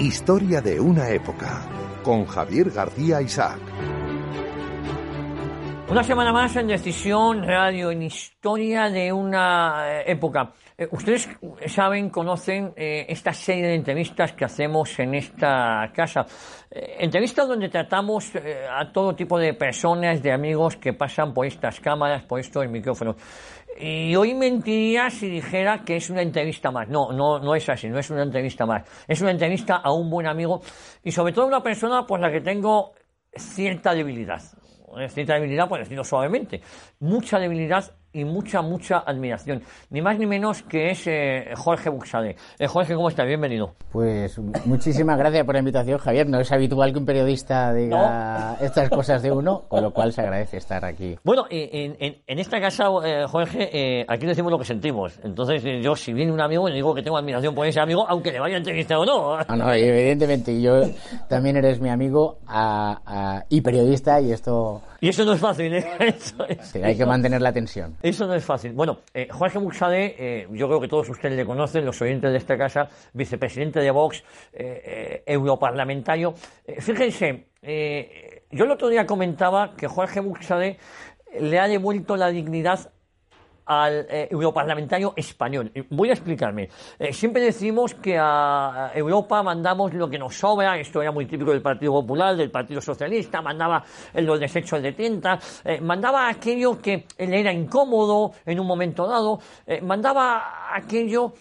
Historia de una época con Javier García Isaac. Una semana más en Decisión Radio, en Historia de una eh, época. Eh, ustedes saben, conocen eh, esta serie de entrevistas que hacemos en esta casa. entrevistas donde tratamos a todo tipo de personas, de amigos que pasan por estas cámaras, por estos micrófonos. Y hoy mentiría si dijera que es una entrevista más. No, no, no es así, no es una entrevista más. Es una entrevista a un buen amigo y sobre todo a una persona por la que tengo cierta debilidad. Cierta debilidad, por decirlo suavemente. Mucha debilidad y mucha, mucha admiración. Ni más ni menos que es eh, Jorge Buxade. Eh, Jorge, ¿cómo estás? Bienvenido. Pues muchísimas gracias por la invitación, Javier. No es habitual que un periodista diga estas cosas de uno, con lo cual se agradece estar aquí. Bueno, en, en, en esta casa, eh, Jorge, aquí decimos lo que sentimos. Entonces, yo, si viene un amigo, le digo que tengo admiración por ese amigo, aunque le vaya a entrevistar o no. No, no, evidentemente. Yo también eres mi amigo y periodista, y esto. Y eso no es fácil, ¿eh? hay que mantener la tensión. Eso no es fácil. Bueno, eh, Jorge Buxade, eh, yo creo que todos ustedes le conocen, los oyentes de esta casa, vicepresidente de Vox, eh, eh europarlamentario. fíjense, yo el otro día comentaba que Jorge Buxade le ha devuelto la dignidad al eh, europarlamentario español. Voy a explicarme. Eh, siempre decimos que a Europa mandamos lo que nos sobra, esto era muy típico del Partido Popular, del Partido Socialista, mandaba los desechos de tinta, eh, mandaba aquello que le era incómodo en un momento dado, mandaba aquello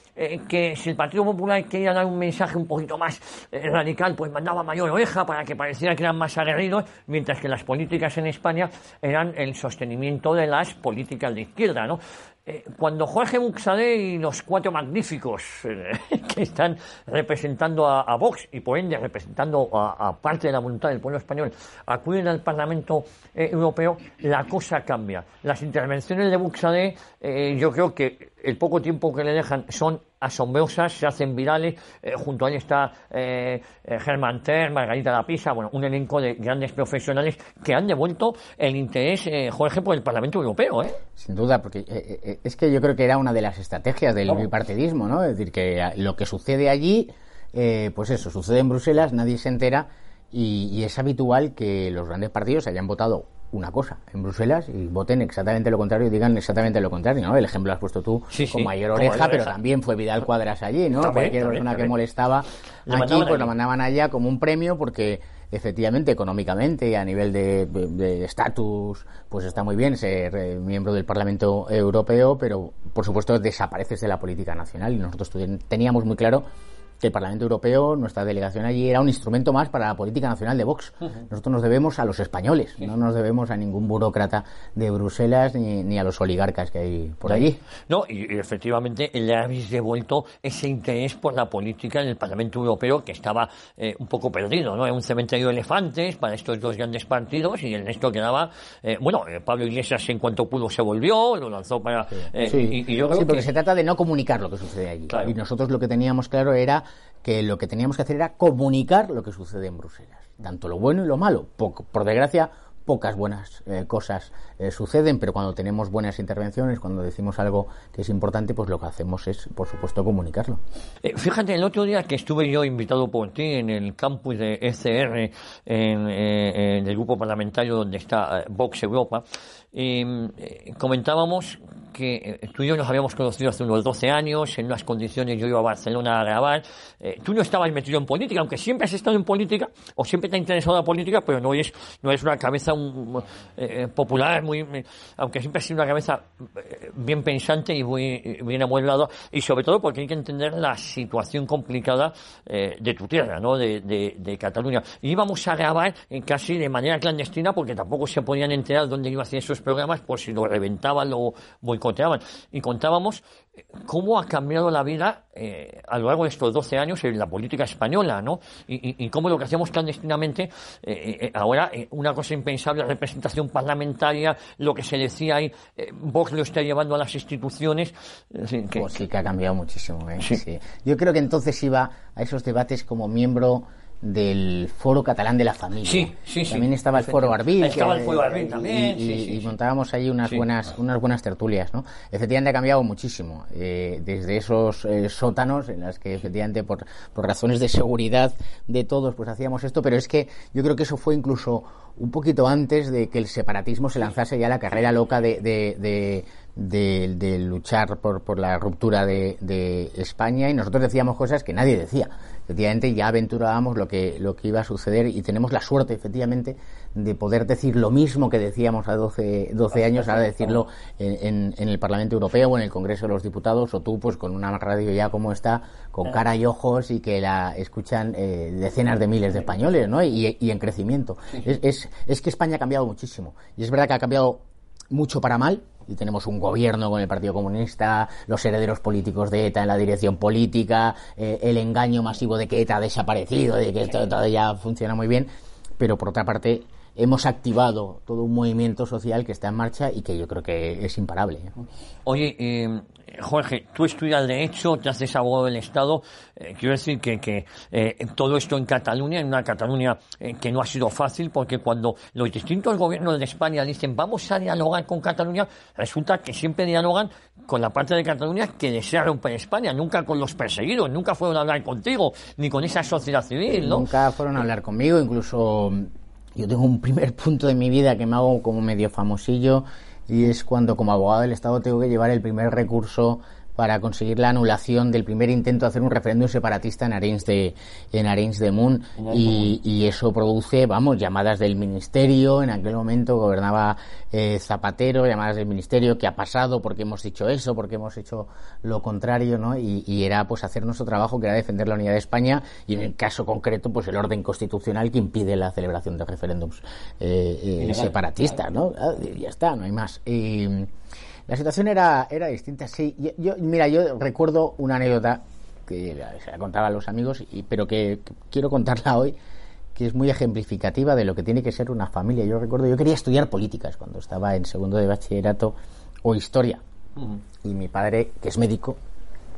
que si el Partido Popular quería dar un mensaje un poquito más radical, pues mandaba mayor oreja para que pareciera que eran más aguerridos, mientras que las políticas en España eran el sostenimiento de las políticas de izquierda, ¿no? Eh, cuando Jorge Buxade y los cuatro magníficos eh, que están representando a, Vox y por ende representando a, parte de la voluntad del pueblo español acuden al Parlamento eh, Europeo, la cosa cambia. Las intervenciones de Buxade, yo creo que el poco tiempo que le dejan son asombrosas, se hacen virales. Eh, junto a él está eh, eh, Germán Ter, Margarita La Pisa, bueno, un elenco de grandes profesionales que han devuelto el interés, Jorge, por el Parlamento Europeo. ¿eh? Sin duda, porque es que yo creo que era una de las estrategias del bipartidismo, ¿no? Es decir, que lo que sucede allí, pues eso, sucede en Bruselas, nadie se entera y, y es habitual que los grandes partidos hayan votado una cosa en Bruselas y voten exactamente lo contrario y digan exactamente lo contrario, ¿no? El ejemplo lo has puesto tú con mayor oreja, pero también fue Vidal Cuadras allí, ¿no? Cualquier persona que molestaba aquí, pues lo mandaban allá como un premio porque efectivamente económicamente y a nivel de estatus pues está muy bien ser eh, miembro del Parlamento Europeo, pero por supuesto desapareces de la política nacional. Y nosotros teníamos muy claro que el Parlamento Europeo, nuestra delegación allí, era un instrumento más para la política nacional de Vox. Nosotros nos debemos a los españoles, no nos debemos a ningún burócrata de Bruselas ni, a los oligarcas que hay por allí. No, y, efectivamente le habéis devuelto ese interés por la política en el Parlamento Europeo que estaba eh, un poco perdido, ¿no? Un cementerio de elefantes para estos dos grandes partidos y el resto quedaba, eh, bueno, eh, Pablo Iglesias en cuanto pudo se volvió, lo lanzó para... sí, y, yo creo porque se trata de no comunicar lo que sucede allí. Y nosotros lo que teníamos claro era que lo que teníamos que hacer era comunicar lo que sucede en Bruselas, tanto lo bueno y lo malo. por desgracia, pocas buenas eh, cosas eh, suceden, pero cuando tenemos buenas intervenciones, cuando decimos algo que es importante, pues lo que hacemos es, por supuesto, comunicarlo. Eh, fíjate, el otro día que estuve yo invitado por ti en el campus de ECR, en, en el grupo parlamentario donde está Vox Europa, comentábamos que eh, tú y yo nos habíamos conocido hace unos 12 años, en unas condiciones yo iba a Barcelona a grabar. Eh, tú no estabas metido en política, aunque siempre has estado en política, o siempre te ha interesado la política, pero no eres, no eres una cabeza eh, popular, muy, aunque siempre ha sido una cabeza bien pensante y muy bien amueblada, y sobre todo porque hay que entender la situación complicada de tu tierra, ¿no? De, de, Cataluña. Y íbamos a grabar casi de manera clandestina porque tampoco se podían enterar dónde iba a hacer esos programas, por si lo reventaban, lo boicoteaban. Y contábamos cómo ha cambiado la vida eh, a lo largo de estos 12 años en la política española, ¿no? Y, cómo lo que hacíamos clandestinamente, eh, eh, ahora una cosa impensable, representación parlamentaria, lo que se decía ahí, Vox lo está llevando a las instituciones. Que, pues sí, que ha cambiado muchísimo. sí. Yo creo que entonces iba a esos debates como miembro del Foro Catalán de la Familia. Sí, sí, También estaba el Foro Arbil. Estaba el Foro Arbil también. Y, montábamos ahí unas buenas, unas buenas tertulias, ¿no? Efectivamente ha cambiado muchísimo. Eh, desde esos eh, sótanos en las que efectivamente por, por razones de seguridad de todos pues hacíamos esto, pero es que yo creo que eso fue incluso un poquito antes de que el separatismo se lanzase ya la carrera loca de, de, de, luchar por, por la ruptura de, de España y nosotros decíamos cosas que nadie decía efectivamente ya aventurábamos lo que, lo que iba a suceder y tenemos la suerte, efectivamente, de poder decir lo mismo que decíamos a 12, 12 años, ahora decirlo en, en, el Parlamento Europeo o en el Congreso de los Diputados, o tú, pues con una radio ya como está, con cara y ojos y que la escuchan eh, decenas de miles de españoles, ¿no? Y, y en crecimiento. Es, es, es que España ha cambiado muchísimo. Y es verdad que ha cambiado mucho para mal, y tenemos un gobierno con el Partido Comunista, los herederos políticos de ETA en la dirección política, eh, el engaño masivo de que ETA ha desaparecido, de que todo, ya funciona muy bien, pero por otra parte hemos activado todo un movimiento social que está en marcha y que yo creo que es imparable. Oye, eh, Jorge, tú estudias Derecho, te haces abogado del Estado. Eh, quiero decir que, que eh, todo esto en Cataluña, en una Cataluña eh, que no ha sido fácil, porque cuando los distintos gobiernos de España dicen vamos a dialogar con Cataluña, resulta que siempre dialogan con la parte de Cataluña que desea romper España, nunca con los perseguidos, nunca fueron a hablar contigo, ni con esa sociedad civil, ¿no? Nunca fueron a hablar conmigo, incluso yo tengo un primer punto de mi vida que me hago como medio famosillo y es cuando como abogado del Estado tengo que llevar el primer recurso para conseguir la anulación del primer intento de hacer un referéndum separatista en Arenys de, en Arenys de Munt y, y, eso produce, vamos, llamadas del ministerio, en aquel momento gobernaba eh, Zapatero, llamadas del ministerio, ¿qué ha pasado? ¿Por qué hemos dicho eso? ¿Por qué hemos hecho lo contrario? ¿no? Y, y, era pues hacer nuestro trabajo que era defender la unidad de España y en el caso concreto pues el orden constitucional que impide la celebración de referéndums eh, eh, separatistas, ¿no? Ah, ya está, no hay más. Y, la situación era, era distinta, sí. Yo, mira, yo recuerdo una anécdota que se la contaba a los amigos, y, pero que, quiero contarla hoy, que es muy ejemplificativa de lo que tiene que ser una familia. Yo recuerdo, yo quería estudiar políticas cuando estaba en segundo de bachillerato o historia. Y mi padre, que es médico,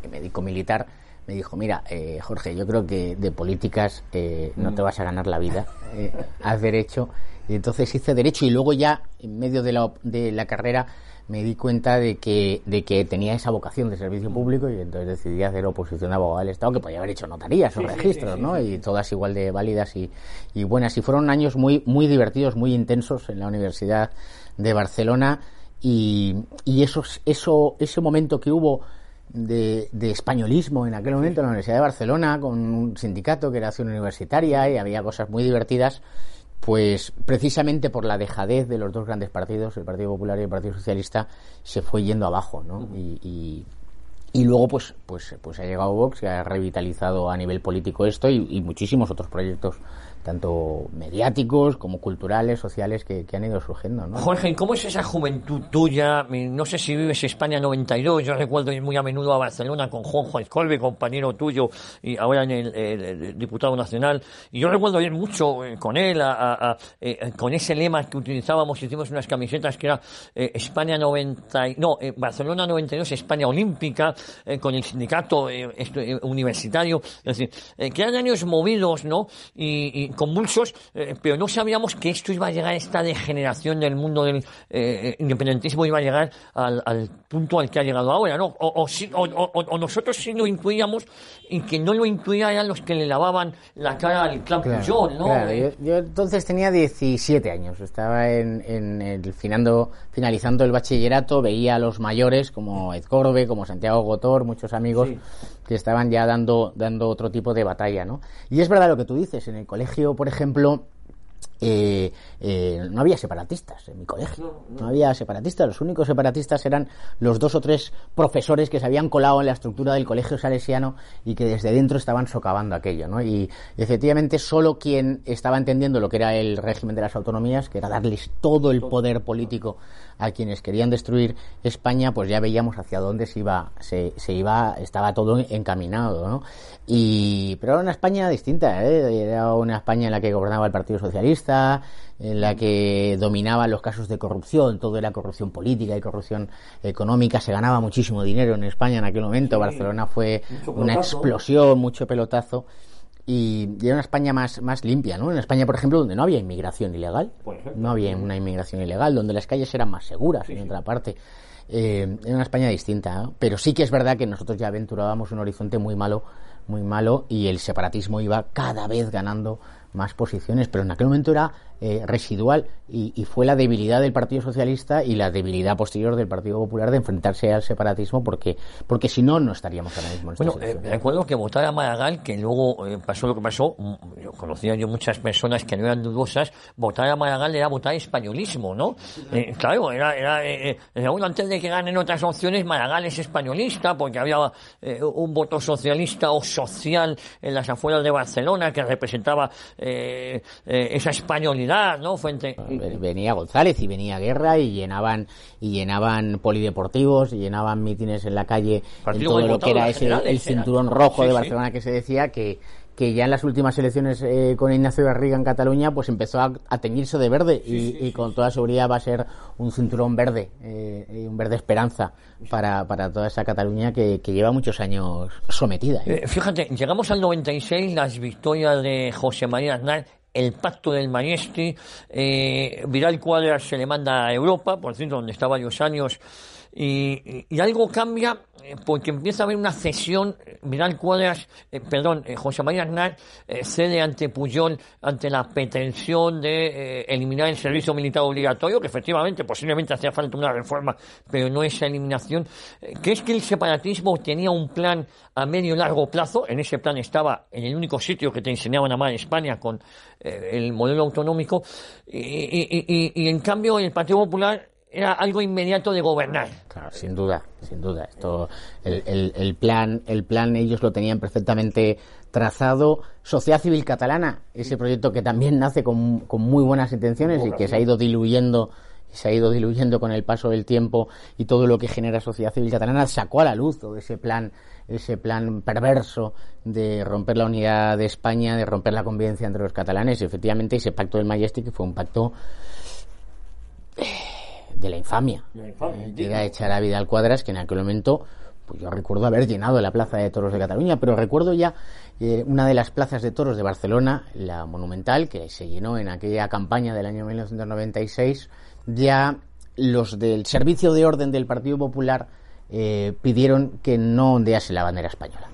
médico militar, me dijo, mira, eh, Jorge, yo creo que de políticas eh, no te vas a ganar la vida, eh, haz derecho. Y entonces hice derecho y luego ya, en medio de la, de la carrera, me di cuenta de que, de que tenía esa vocación de servicio público y entonces decidí hacer oposición de abogado del Estado, que podía haber hecho notarías o registros, ¿no? Y todas igual de válidas y, y buenas. Y fueron años muy, muy divertidos, muy intensos en la Universidad de Barcelona y, y esos, eso, ese momento que hubo de, de, españolismo en aquel momento en la Universidad de Barcelona con un sindicato que era acción universitaria y había cosas muy divertidas pues precisamente por la dejadez de los dos grandes partidos, el Partido Popular y el Partido Socialista, se fue yendo abajo, ¿no? y, y, y, luego, pues, pues, pues ha llegado Vox, que ha revitalizado a nivel político esto y, y muchísimos otros proyectos tanto mediáticos como culturales, sociales que, han ido surgiendo. ¿no? Jorge, ¿cómo es esa juventud tuya? No sé si vives en España 92, yo recuerdo ir muy a menudo a Barcelona con Juanjo Escolbe, compañero tuyo, y ahora en el, diputado nacional, y yo recuerdo ir mucho eh, con él, a, eh, con ese lema que utilizábamos, hicimos unas camisetas que era eh, España 90, no, Barcelona 92, España Olímpica, con el sindicato universitario, es decir, que eran años movidos, ¿no? y convulsos, eh, pero no sabíamos que esto iba a llegar, esta degeneración del mundo del eh, independentismo iba a llegar al, punto al que ha llegado ahora, ¿no? O, o, nosotros sí lo intuíamos y que no lo intuían eran los que le lavaban la cara al clan claro, ¿no? Claro, yo, entonces tenía 17 años, estaba en, en el finando, finalizando el bachillerato, veía a los mayores como Ed Corbe, como Santiago Gotor, muchos amigos que estaban ya dando, dando otro tipo de batalla, ¿no? Y es verdad lo que tú dices, en el colegio, por ejemplo, eh, eh, no había separatistas en mi colegio. No, había separatistas. Los únicos separatistas eran los dos o tres profesores que se habían colado en la estructura del colegio salesiano y que desde dentro estaban socavando aquello. ¿no? Y efectivamente solo quien estaba entendiendo lo que era el régimen de las autonomías, que era darles todo el poder político a quienes querían destruir España, pues ya veíamos hacia dónde se iba, se, se iba, estaba todo encaminado, ¿no? Y, pero era una España distinta, ¿eh? Era una España en la que gobernaba el Partido Socialista, en la que dominaban los casos de corrupción, todo era corrupción política y corrupción económica, se ganaba muchísimo dinero en España en aquel momento, Barcelona fue una explosión, mucho pelotazo y, era una España más, más limpia, ¿no? En España, por ejemplo, donde no había inmigración ilegal, no había una inmigración ilegal, donde las calles eran más seguras, en otra parte. Eh, era una España distinta, pero sí que es verdad que nosotros ya aventurábamos un horizonte muy malo, muy malo, y el separatismo iba cada vez ganando más posiciones, pero en aquel momento era eh, residual y, fue la debilidad del Partido Socialista y la debilidad posterior del Partido Popular de enfrentarse al separatismo porque porque si no no estaríamos ahora mismo en Bueno, eh, recuerdo que votara Maragall, que luego eh, pasó lo que pasó, mm, yo conocía yo muchas personas que no eran dudosas, votar a Maragall era votar españolismo, ¿no? claro, era, era, antes de que ganen otras opciones, Maragall es españolista porque había un voto socialista o social en las afueras de Barcelona que representaba esa españolidad ¿no? Fuente. Venía González y venía Guerra y llenaban y llenaban polideportivos y llenaban mítines en la calle en todo lo que era ese, el cinturón rojo de Barcelona que se decía que que ya en las últimas elecciones eh, con Ignacio Garriga en Cataluña pues empezó a, teñirse de verde y, con toda seguridad va a ser un cinturón verde eh, un verde esperanza para, para toda esa Cataluña que, lleva muchos años sometida. ¿eh? fíjate, llegamos al 96, las victorias de José María Aznar el pacto del Maestri, eh, Viral Cuadras se le manda a Europa, por cierto, donde está varios años, y, y algo cambia eh, porque empieza a haber una cesión, Vidal Cuadras, eh, perdón, eh, José María Aznar cede ante Puyol ante la pretensión de eliminar el servicio militar obligatorio, que efectivamente posiblemente hacía falta una reforma, pero no esa eliminación. ¿Crees que el separatismo tenía un plan a medio y largo plazo? En ese plan estaba en el único sitio que te enseñaban a amar España con el modelo autonómico, y en cambio el Partido Popular era algo inmediato de gobernar. Claro, sin duda, sin duda. Esto, el, el, plan, el plan ellos lo tenían perfectamente trazado. Sociedad Civil Catalana, ese proyecto que también nace con, con muy buenas intenciones y que se ha ido diluyendo se ha ido diluyendo con el paso del tiempo y todo lo que genera sociedad civil catalana sacó a la luz todo ese plan ese plan perverso de romper la unidad de España de romper la convivencia entre los catalanes y efectivamente ese pacto del Majestic fue un pacto de la infamia. Llega a echar a Vidal Cuadras, que en aquel momento, pues yo recuerdo haber llenado la plaza de toros de Cataluña, pero recuerdo ya eh, una de las plazas de toros de Barcelona, la Monumental, que se llenó en aquella campaña del año 1996, ya los del Servicio de Orden del Partido Popular eh, pidieron que no ondease la bandera española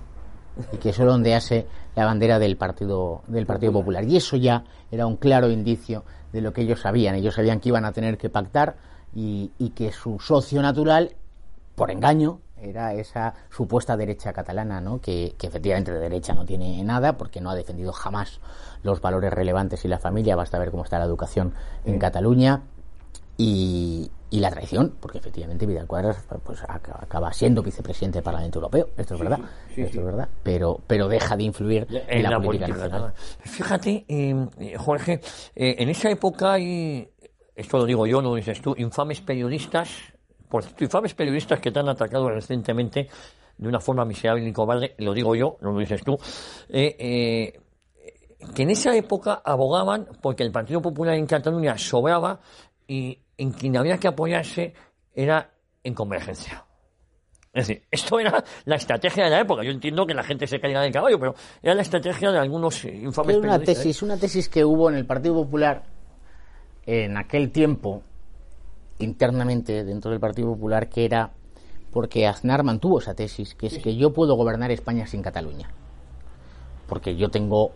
y que solo ondease la bandera del Partido, del Partido Popular. Y eso ya era un claro indicio de lo que ellos sabían. Ellos sabían que iban a tener que pactar y, que su socio natural, por engaño, era esa supuesta derecha catalana, ¿no? que, efectivamente de derecha no tiene nada porque no ha defendido jamás los valores relevantes y la familia, basta ver cómo está la educación en Cataluña. Y, la traición, porque efectivamente Vidal Cuadras pues, acaba siendo vicepresidente del Parlamento Europeo, esto es verdad, esto es verdad, pero, pero deja de influir en, la, política, nacional. Fíjate, eh, Jorge, eh, en esa época hay esto lo digo yo, no lo dices tú, infames periodistas, por cierto, infames periodistas que te han atacado recientemente de una forma miserable y cobarde, lo digo yo, no lo dices tú, eh, eh, que en esa época abogaban porque el Partido Popular en Cataluña sobraba y en quien había que apoyarse era en convergencia. Es decir, esto era la estrategia de la época. Yo entiendo que la gente se caiga del caballo, pero era la estrategia de algunos infames una periodistas. Tesis, Una tesis que hubo en el Partido Popular en aquel tiempo internamente dentro del Partido Popular que era porque Aznar mantuvo esa tesis, que es que yo puedo gobernar España sin Cataluña. Porque yo tengo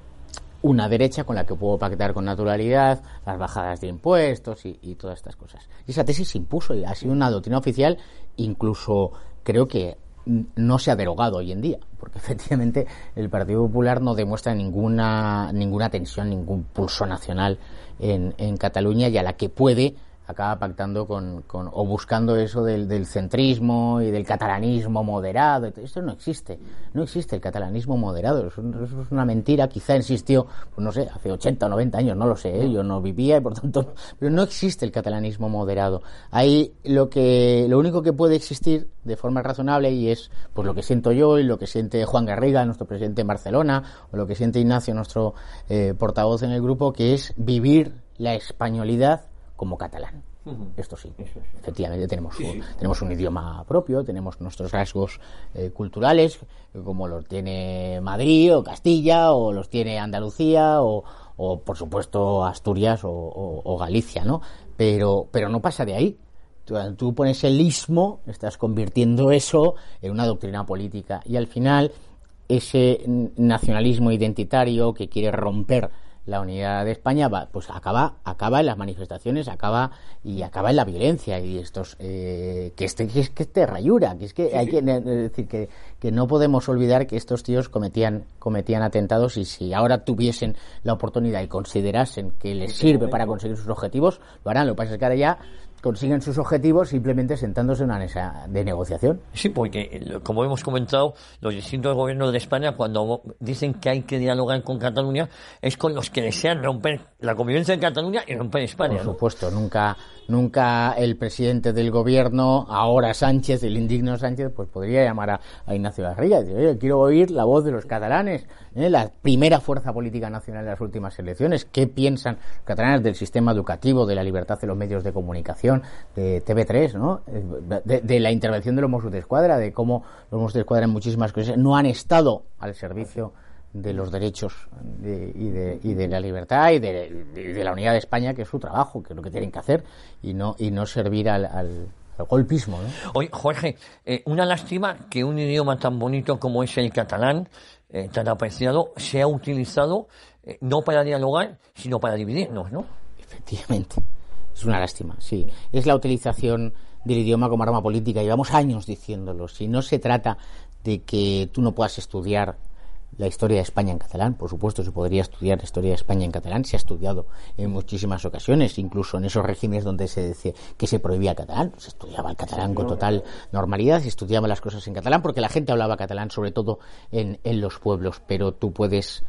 una derecha con la que puedo pactar con naturalidad las bajadas de impuestos y, todas estas cosas. Y esa tesis se impuso y ha sido una doctrina oficial, incluso creo que no se ha derogado hoy en día, porque efectivamente el Partido Popular no demuestra ninguna, ninguna tensión, ningún pulso nacional en, en Cataluña y a la que puede acaba pactando con, con o buscando eso del, del, centrismo y del catalanismo moderado. Esto no existe. No existe el catalanismo moderado. Eso, eso es una mentira. Quizá existió, pues no sé, hace 80 o 90 años, no lo sé. ¿eh? Yo no vivía y por tanto. Pero no existe el catalanismo moderado. Ahí lo, que, lo único que puede existir de forma razonable y es pues lo que siento yo y lo que siente Juan Garriga, nuestro presidente en Barcelona, o lo que siente Ignacio, nuestro eh, portavoz en el grupo, que es vivir la españolidad como catalán. Uh -huh. Esto sí, es. efectivamente tenemos, sí, un, sí. tenemos un idioma propio, tenemos nuestros rasgos eh, culturales, como los tiene Madrid o Castilla, o los tiene Andalucía, o, o por supuesto Asturias o, o, o, Galicia, ¿no? Pero, pero no pasa de ahí. Tú, tú pones el ismo, estás convirtiendo eso en una doctrina política, y al final ese nacionalismo identitario que quiere romper la unidad de España va, pues acaba acaba en las manifestaciones acaba y acaba en la violencia y estos eh, que este que es que este rayura que es que sí, hay sí. que decir que, que no podemos olvidar que estos tíos cometían cometían atentados y si ahora tuviesen la oportunidad y considerasen que les sirve para conseguir sus objetivos lo harán lo que pasa es que ahora ya consiguen sus objetivos simplemente sentándose en una mesa de negociación. Sí, porque como hemos comentado, los distintos gobiernos de España cuando dicen que hay que dialogar con Cataluña es con los que desean romper la convivencia en Cataluña y romper España. Por supuesto, ¿no? nunca nunca el presidente del gobierno, ahora Sánchez, el indigno Sánchez, pues podría llamar a, a Ignacio Garriga y decir, oye, quiero oír la voz de los catalanes, ¿eh? la primera fuerza política nacional en las últimas elecciones, qué piensan los catalanes del sistema educativo, de la libertad de los medios de comunicación, de TV3, ¿no? De, de la intervención de los Mossos de Escuadra, de cómo los Mossos de Escuadra en muchísimas cosas no han estado al servicio de los derechos de, y, de, y, de, la libertad y de, de, la unidad de España, que es su trabajo, que es lo que tienen que hacer, y no, y no servir al, al, al golpismo. ¿no? Oye, Jorge, eh, una lástima que un idioma tan bonito como es el catalán, eh, tan apreciado, sea utilizado eh, no para dialogar, sino para dividirnos, ¿no? Efectivamente. Es una lástima, sí. Es la utilización del idioma como arma política. Llevamos años diciéndolo. Si no se trata de que tú no puedas estudiar la historia de España en catalán. Por supuesto, se podría estudiar la historia de España en catalán. Se ha estudiado en muchísimas ocasiones, incluso en esos regímenes donde se decía que se prohibía el catalán. Se estudiaba el catalán con total normalidad, se estudiaban las cosas en catalán porque la gente hablaba catalán, sobre todo en, en los pueblos. Pero tú puedes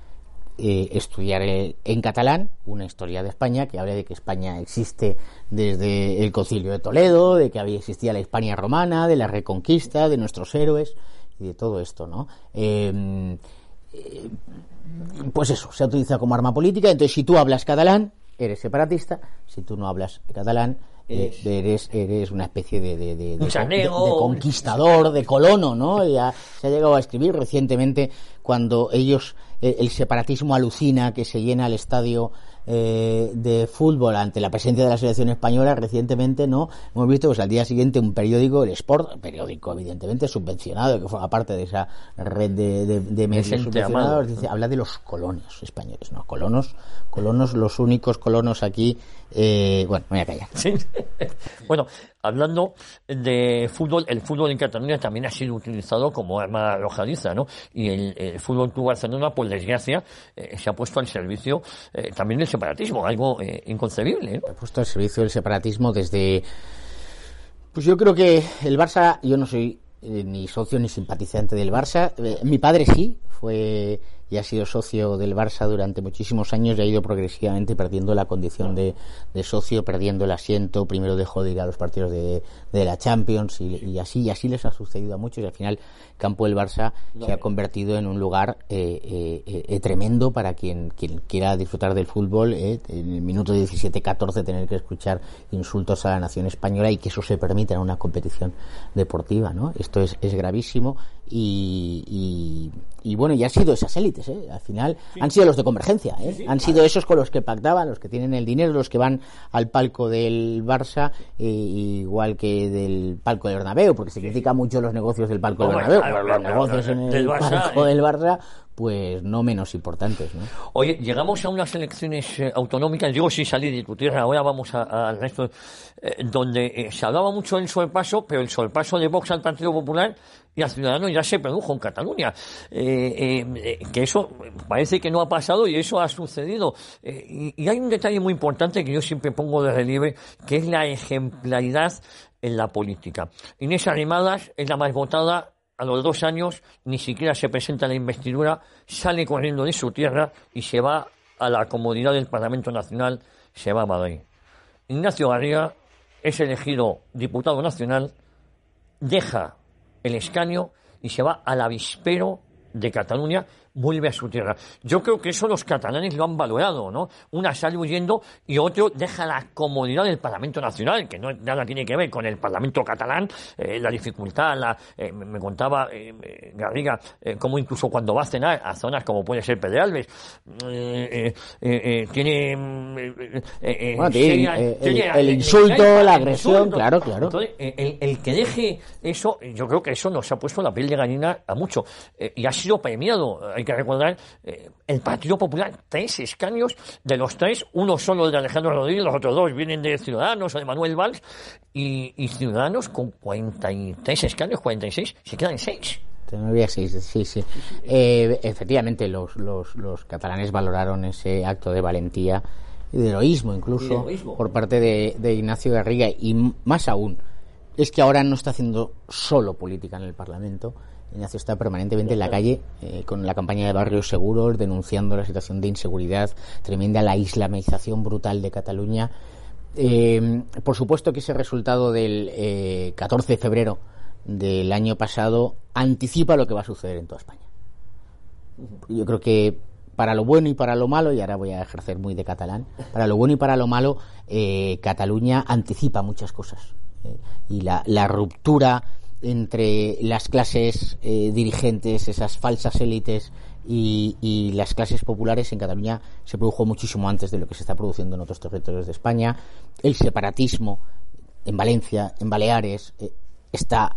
eh, estudiar en catalán una historia de España que habla de que España existe desde el concilio de Toledo, de que había existía la España romana, de la reconquista, de nuestros héroes y de todo esto, ¿no? Eh, pues eso, se ha utilizado como arma política. Entonces, si tú hablas catalán, eres separatista. Si tú no hablas catalán, eh, eres eres una especie de, de, de, de, de conquistador, de colono, ¿no? Ya se ha llegado a escribir recientemente cuando ellos, eh, el separatismo alucina que se llena el estadio eh, de fútbol ante la presencia de la selección española recientemente no hemos visto pues al día siguiente un periódico el Sport periódico evidentemente subvencionado que forma parte de esa red de, de, de medios subvencionados. Dice, habla de los colonos españoles no colonos colonos los únicos colonos aquí eh, bueno me voy a callar sí. bueno hablando de fútbol, el fútbol en Cataluña también ha sido utilizado como arma arrojadiza, ¿no? Y el, el Fútbol Club Barcelona, por desgracia, eh, se ha puesto al servicio eh, también del separatismo, algo eh, inconcebible, ¿no? Se ha puesto al servicio del separatismo desde... Pues yo creo que el Barça, yo no soy ni socio ni simpatizante del Barça, mi padre sí, fue y ha sido socio del Barça durante muchísimos años y ha ido progresivamente perdiendo la condición de, de socio, perdiendo el asiento, primero dejó de ir a los partidos de, de la Champions y, y, así y así les ha sucedido a muchos y al final campo del Barça se ha convertido en un lugar eh, eh, eh, tremendo para quien, quien quiera disfrutar del fútbol en el minuto 17-14 tener que escuchar insultos a la nación española y que eso se permita en una competición deportiva ¿no? esto es, es gravísimo y, y, y bueno, y han sido esas élites, ¿eh? Al final sí. han sido los de convergencia, ¿eh? Sí, sí, han sido esos con los que pactaban, los que tienen el dinero, los que van al palco del Barça, eh, igual que del palco del Bernabéu, porque se critica mucho los negocios del palco del Bernabéu, los negocios en el Barça, palco del Barça pues no menos importantes. ¿no? Oye, llegamos a unas elecciones eh, autonómicas, digo sin salir de tu tierra, ahora vamos al resto, eh, donde eh, se hablaba mucho del sorpaso, pero el sorpaso de Vox al Partido Popular y a Ciudadanos ya se produjo en Cataluña. Que eso parece que no ha pasado y eso ha sucedido. Y, y, hay un detalle muy importante que yo siempre pongo de relieve, que es la ejemplaridad en la política. Inés Arrimadas es la más votada a los dos años ni siquiera se presenta la investidura, sale corriendo de su tierra y se va a la comodidad del Parlamento Nacional, se va a Madrid. Ignacio Garriga es elegido diputado nacional, deja el escaño y se va al avispero de Cataluña vuelve a su tierra. Yo creo que eso los catalanes lo han valorado, ¿no? Una sale huyendo y otro deja la comodidad del Parlamento Nacional, que no nada tiene que ver con el Parlamento catalán, eh, la dificultad, la, eh, me contaba eh, Garriga, como incluso cuando va a cenar a zonas como puede ser Pedralbes, tiene, el, insulto, la agresión, claro, claro. Entonces, el, el, que deje eso, yo creo que eso nos ha puesto la piel de gallina a mucho y ha sido premiado que recordar, eh, el Partido Popular, tres escaños, de los tres, uno solo de Alejandro Rodríguez, los otros dos vienen de Ciudadanos o de Manuel Valls, y, Ciudadanos con 43 escaños, 46, se quedan seis. Sí, sí, sí. Eh, efectivamente, los, los, los catalanes valoraron ese acto de valentía y de heroísmo incluso por parte de, de, Ignacio Garriga y más aún es que ahora no está haciendo solo política en el Parlamento Ignacio está permanentemente en la calle eh, con la campaña de barrios seguros, denunciando la situación de inseguridad tremenda, la islamización brutal de Cataluña. Eh, por supuesto que ese resultado del 14 eh, de febrero del año pasado anticipa lo que va a suceder en toda España. Yo creo que para lo bueno y para lo malo, y ahora voy a ejercer muy de catalán, para lo bueno y para lo malo, Cataluña anticipa muchas cosas. y la, la ruptura entre las clases eh, dirigentes, esas falsas élites y, las clases populares en Cataluña se produjo muchísimo antes de lo que se está produciendo en otros territorios de España. El separatismo en Valencia, en Baleares, eh, está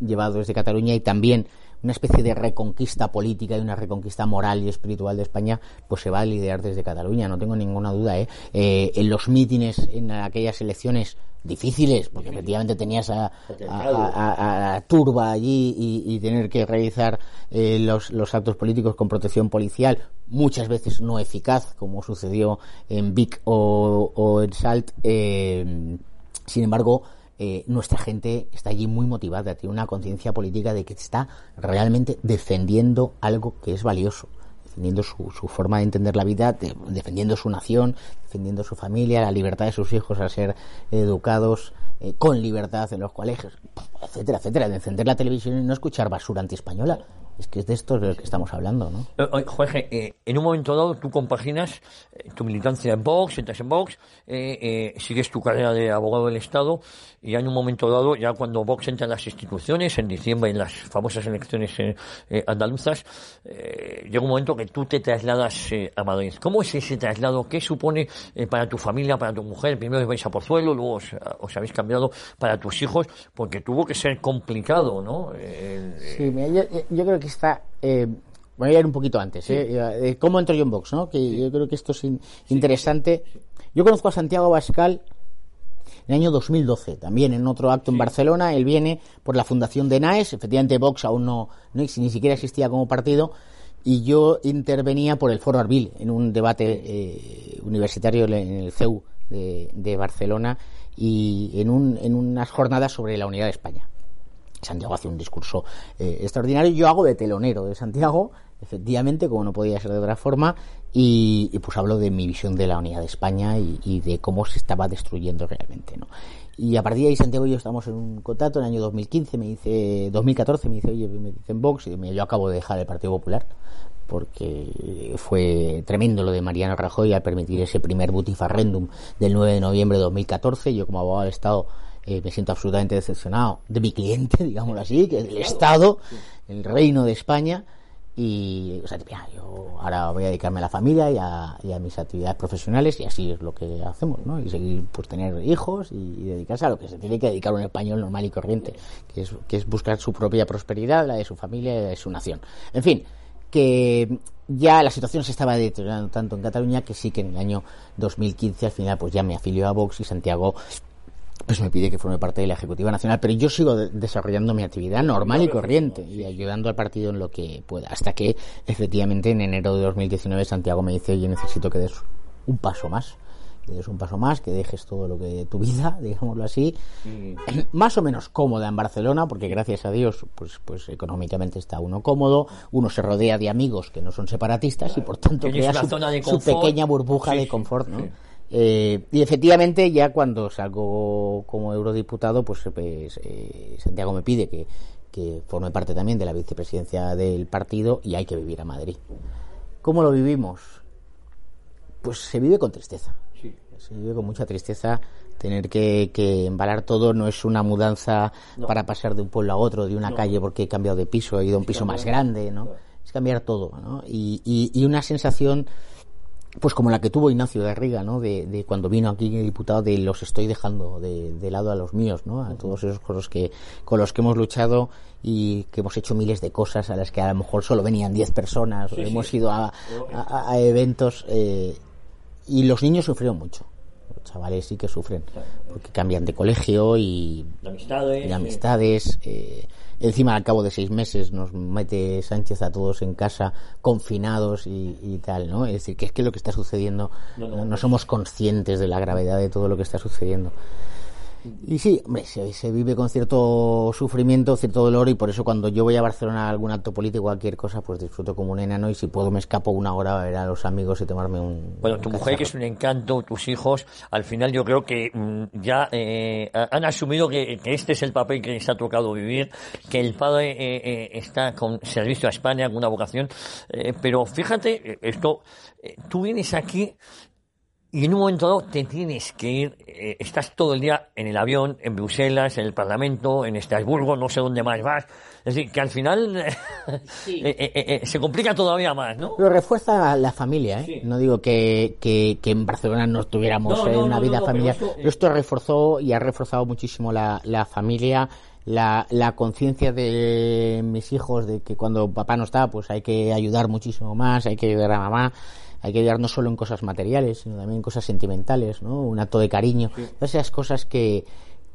llevado desde Cataluña y también una especie de reconquista política y una reconquista moral y espiritual de España, pues se va a liderar desde Cataluña, no tengo ninguna duda. ¿eh? eh en los mítines, en aquellas elecciones difíciles, porque efectivamente tenías a, a, Turba allí y, tener que realizar eh, los, los, actos políticos con protección policial, muchas veces no eficaz, como sucedió en Vic o, en Salt. Eh, sin embargo, eh, nuestra gente está allí muy motivada, tiene una conciencia política de que está realmente defendiendo algo que es valioso defendiendo su, su, forma de entender la vida, defendiendo su nación, defendiendo su familia, la libertad de sus hijos a ser educados eh, con libertad en los colegios, etcétera, etcétera, de encender la televisión y no escuchar basura antiespañola. Es que es de esto de lo que estamos hablando, ¿no? Eh, Jorge, eh, en un momento dado tú compaginas eh, tu militancia en Vox, entras en Vox, sigues tu carrera de abogado del Estado y ya en un momento dado, ya cuando Vox entra en las instituciones, en diciembre en las famosas elecciones andaluzas, llega un momento que tú te trasladas a Madrid. ¿Cómo es ese traslado? ¿Qué supone para tu familia, para tu mujer? Primero vais a Pozuelo, luego os, habéis cambiado para tus hijos, porque tuvo que ser complicado, ¿no? sí, yo, yo creo que está... Eh, voy a ir un poquito antes, ¿eh? eh ¿Cómo entro yo en Vox? ¿no? Que yo creo que esto es interesante. Yo conozco a Santiago Bascal en el año 2012, también en otro acto en Barcelona. Él viene por la fundación de NAES. Efectivamente, Vox aún no, no ni siquiera existía como partido. Y yo intervenía por el Foro Arbil en un debate eh, universitario en el CEU de, de Barcelona y en, un, en unas jornadas sobre la unidad de España. Santiago hace un discurso eh, extraordinario. Yo hago de telonero de Santiago, efectivamente, como no podía ser de otra forma, y, pues hablo de mi visión de la unidad de España y, de cómo se estaba destruyendo realmente, ¿no? Y a partir de ahí Santiago y yo estamos en un contacto en el año 2015, me dice, 2014 me dice, oye, me dicen Vox, y yo acabo de dejar el Partido Popular, porque fue tremendo lo de Mariano Rajoy al permitir ese primer butifarrendum del 9 de noviembre de 2014. Yo como abogado del Estado eh, me siento absolutamente decepcionado de mi cliente, digámoslo así, que es el Estado, el reino de España. Y, o sea, yo ahora voy a dedicarme a la familia y a, mis actividades profesionales y así es lo que hacemos, ¿no? Y seguir, pues, tener hijos y, dedicarse a lo que se tiene que dedicar un español normal y corriente, que es, que es buscar su propia prosperidad, la de su familia y la de su nación. En fin, que ya la situación se estaba deteriorando tanto en Cataluña que sí que en el año 2015 al final pues ya me afilió a Vox y Santiago pues me pide que forme parte de la Ejecutiva Nacional, pero yo sigo desarrollando mi actividad normal y corriente y ayudando al partido en lo que pueda, hasta que efectivamente en enero de 2019 Santiago me dice, yo necesito que des un paso más, que des un paso más, que dejes todo lo que tu vida, digámoslo así, más o menos cómoda en Barcelona, porque gracias a Dios, pues, pues económicamente está uno cómodo, uno se rodea de amigos que no son separatistas y por tanto crea su, pequeña burbuja de confort, ¿no? Eh, y efectivamente, ya cuando salgo como eurodiputado, pues, pues eh, Santiago me pide que, que, forme parte también de la vicepresidencia del partido y hay que vivir a Madrid. ¿Cómo lo vivimos? Pues se vive con tristeza. Se vive con mucha tristeza. Tener que, que embalar todo no es una mudanza para pasar de un pueblo a otro, de una calle porque he cambiado de piso, he ido a un piso más grande, ¿no? Es cambiar todo, ¿no? Y, y, y una sensación pues como la que tuvo Ignacio de Riga, ¿no? De, cuando vino aquí diputado, de los estoy dejando de, lado a los míos, ¿no? A todos esos con los que con los que hemos luchado y que hemos hecho miles de cosas a las que a lo mejor solo venían 10 personas, hemos ido a, eventos eh, y los niños sufrieron mucho. Los chavales sí que sufren porque cambian de colegio y de amistades, de amistades eh, Encima, al cabo de seis meses, nos mete Sánchez a todos en casa, confinados y, tal, ¿no? Es decir, que es que lo que está sucediendo, no somos conscientes de la gravedad de todo lo que está sucediendo. Y sí, hombre, se, vive con cierto sufrimiento, cierto dolor, y por eso cuando yo voy a Barcelona a algún acto político, cualquier cosa, pues disfruto como un enano, y si puedo me escapo una hora a ver a los amigos y tomarme un. Bueno, tu mujer, que es un encanto, tus hijos, al final yo creo que mm, ya eh, han asumido que, este es el papel que les ha tocado vivir, que el padre eh, eh, está con servicio a España, con una vocación, pero fíjate, esto, tú vienes aquí y en un momento dado te tienes que ir, eh, estás todo el día en el avión, en Bruselas, en el Parlamento, en Estrasburgo, no sé dónde más vas. Es decir, que al final eh, eh, se complica todavía más, ¿no? Pero refuerza la familia, ¿eh? No digo que, que, en Barcelona no tuviéramos una vida familiar. Pero esto, reforzó y ha reforzado muchísimo la, la familia. La, la conciencia de mis hijos de que cuando papá no está, pues hay que ayudar muchísimo más, hay que ayudar a mamá hay que ayudar no solo en cosas materiales, sino también en cosas sentimentales, ¿no? Un acto de cariño. Todas esas cosas que,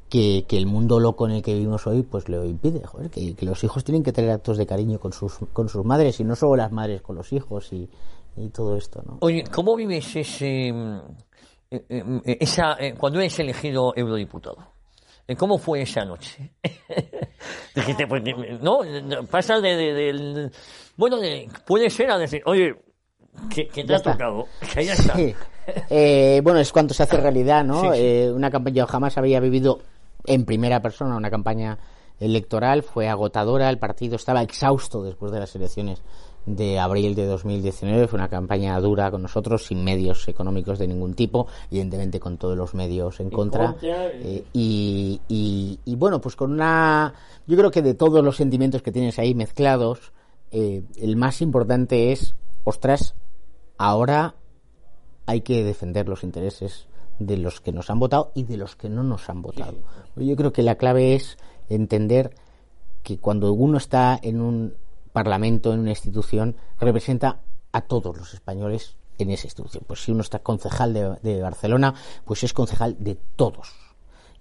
que, el mundo loco en el que vivimos hoy pues lo impide, joder, que, los hijos tienen que tener actos de cariño con sus, con sus madres y no solo las madres con los hijos y, todo esto, ¿no? Oye, ¿cómo vives ese, mm, eh, eh, esa, cuando eres elegido eurodiputado? ¿Cómo fue esa noche? Dijiste, pues, no, pasa de, bueno, puede ser a decir, oye, que, te ha tocado. Eh, bueno, es cuando se hace realidad, ¿no? Eh, una campaña, yo jamás había vivido en primera persona una campaña electoral, fue agotadora, el partido estaba exhausto después de las elecciones de abril de 2019, fue una campaña dura con nosotros, sin medios económicos de ningún tipo, evidentemente con todos los medios en, contra. Eh, y, y, bueno, pues con una. Yo creo que de todos los sentimientos que tienes ahí mezclados, el más importante es, ostras, Ahora hay que defender los intereses de los que nos han votado y de los que no nos han votado. Yo creo que la clave es entender que cuando uno está en un parlamento, en una institución, representa a todos los españoles en esa institución. Pues si uno está concejal de, Barcelona, pues es concejal de todos.